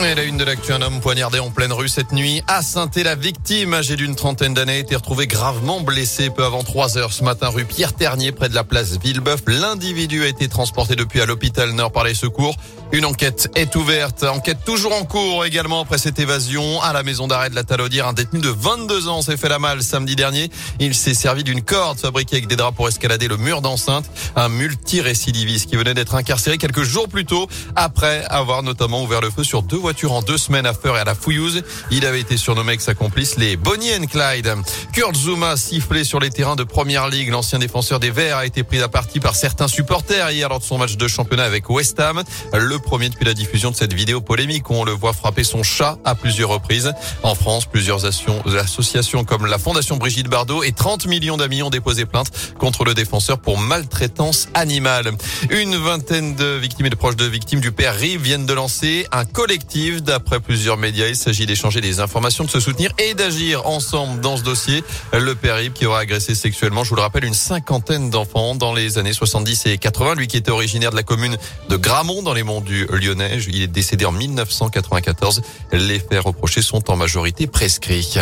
Et la une de l'actu, un homme poignardé en pleine rue cette nuit à saint La victime, âgée d'une trentaine d'années, a été retrouvée gravement blessée peu avant 3 heures ce matin rue Pierre Ternier près de la place Villebeuf. L'individu a été transporté depuis à l'hôpital Nord par les secours. Une enquête est ouverte. Enquête toujours en cours également après cette évasion à la maison d'arrêt de la Talaudière. Un détenu de 22 ans s'est fait la malle samedi dernier. Il s'est servi d'une corde fabriquée avec des draps pour escalader le mur d'enceinte. Un multirécidiviste qui venait d'être incarcéré quelques jours plus tôt après avoir notamment ouvert le feu sur deux voiture en deux semaines à Feur et à la Fouillouse. Il avait été surnommé avec sa complice les Bonnie and Clyde. Kurt Zuma sifflé sur les terrains de Première Ligue. L'ancien défenseur des Verts a été pris à partie par certains supporters hier lors de son match de championnat avec West Ham. Le premier depuis la diffusion de cette vidéo polémique où on le voit frapper son chat à plusieurs reprises. En France, plusieurs associations comme la Fondation Brigitte Bardot et 30 millions d'amis ont déposé plainte contre le défenseur pour maltraitance animale. Une vingtaine de victimes et de proches de victimes du père Rive viennent de lancer un collectif D'après plusieurs médias, il s'agit d'échanger des informations, de se soutenir et d'agir ensemble dans ce dossier. Le périple qui aura agressé sexuellement, je vous le rappelle, une cinquantaine d'enfants dans les années 70 et 80. Lui qui était originaire de la commune de Gramont dans les monts du Lyonnais. Il est décédé en 1994. Les faits reprochés sont en majorité prescrits.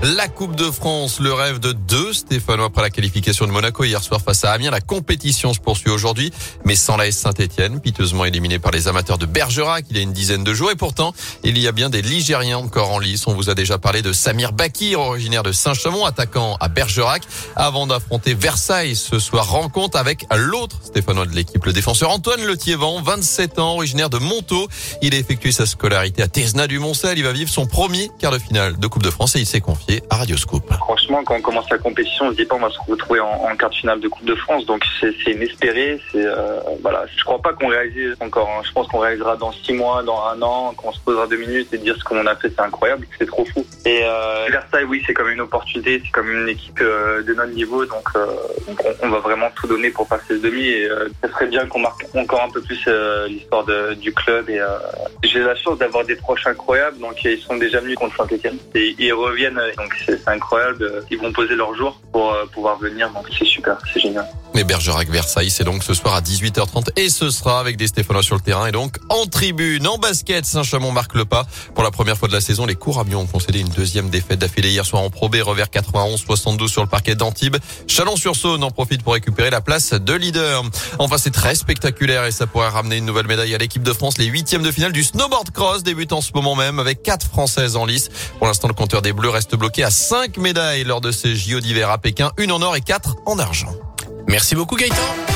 La Coupe de France, le rêve de deux Stéphanois après la qualification de Monaco hier soir face à Amiens. La compétition se poursuit aujourd'hui, mais sans la Saint-Etienne, piteusement éliminé par les amateurs de Bergerac il y a une dizaine de jours. Et pourtant, il y a bien des Ligériens encore en lice. On vous a déjà parlé de Samir Bakir, originaire de Saint-Chamond, attaquant à Bergerac, avant d'affronter Versailles ce soir. Rencontre avec l'autre Stéphanois de l'équipe, le défenseur Antoine Letiévent, 27 ans, originaire de Montaut. Il a effectué sa scolarité à Tesna du Montcel. Il va vivre son premier quart de finale de Coupe de France et il s'est confié à Radioscope. Franchement, quand on commence la compétition, on se dit pas on va se retrouver en, en quart de finale de Coupe de France, donc c'est inespéré. C'est euh, voilà, je crois pas qu'on réalise encore. Hein. Je pense qu'on réalisera dans six mois, dans un an, quand on se posera deux minutes et dire ce qu'on a fait, c'est incroyable, c'est trop fou. Et euh, Versailles, oui, c'est comme une opportunité, c'est comme une équipe euh, de notre niveau, donc, euh, on, va vraiment tout donner pour passer le demi. Et euh, ça serait bien qu'on marque encore un peu plus l'histoire du club. Et j'ai la chance d'avoir des proches incroyables, donc ils sont déjà venus contre Saint-Etienne et ils reviennent donc c'est incroyable. Ils vont poser leur jour pour euh, pouvoir venir. Donc c'est super, c'est génial. Mais Bergerac Versailles, c'est donc ce soir à 18h30 et ce sera avec des Stéphanois sur le terrain et donc en tribune, en basket, Saint-Chamond marque le pas. Pour la première fois de la saison, les Couramions ont concédé une deuxième défaite d'affilée hier soir en Pro B, revers 91-72 sur le parquet d'Antibes. Chalon-sur-Saône en profite pour récupérer la place de leader. Enfin, c'est très spectaculaire et ça pourrait ramener une nouvelle médaille à l'équipe de France. Les huitièmes de finale du snowboard cross débutent en ce moment même avec quatre Françaises en lice. Pour l'instant, le compteur des Bleus reste bloqué à cinq médailles lors de ces JO d'hiver à Pékin, une en or et quatre en argent. Merci beaucoup Gaëtan.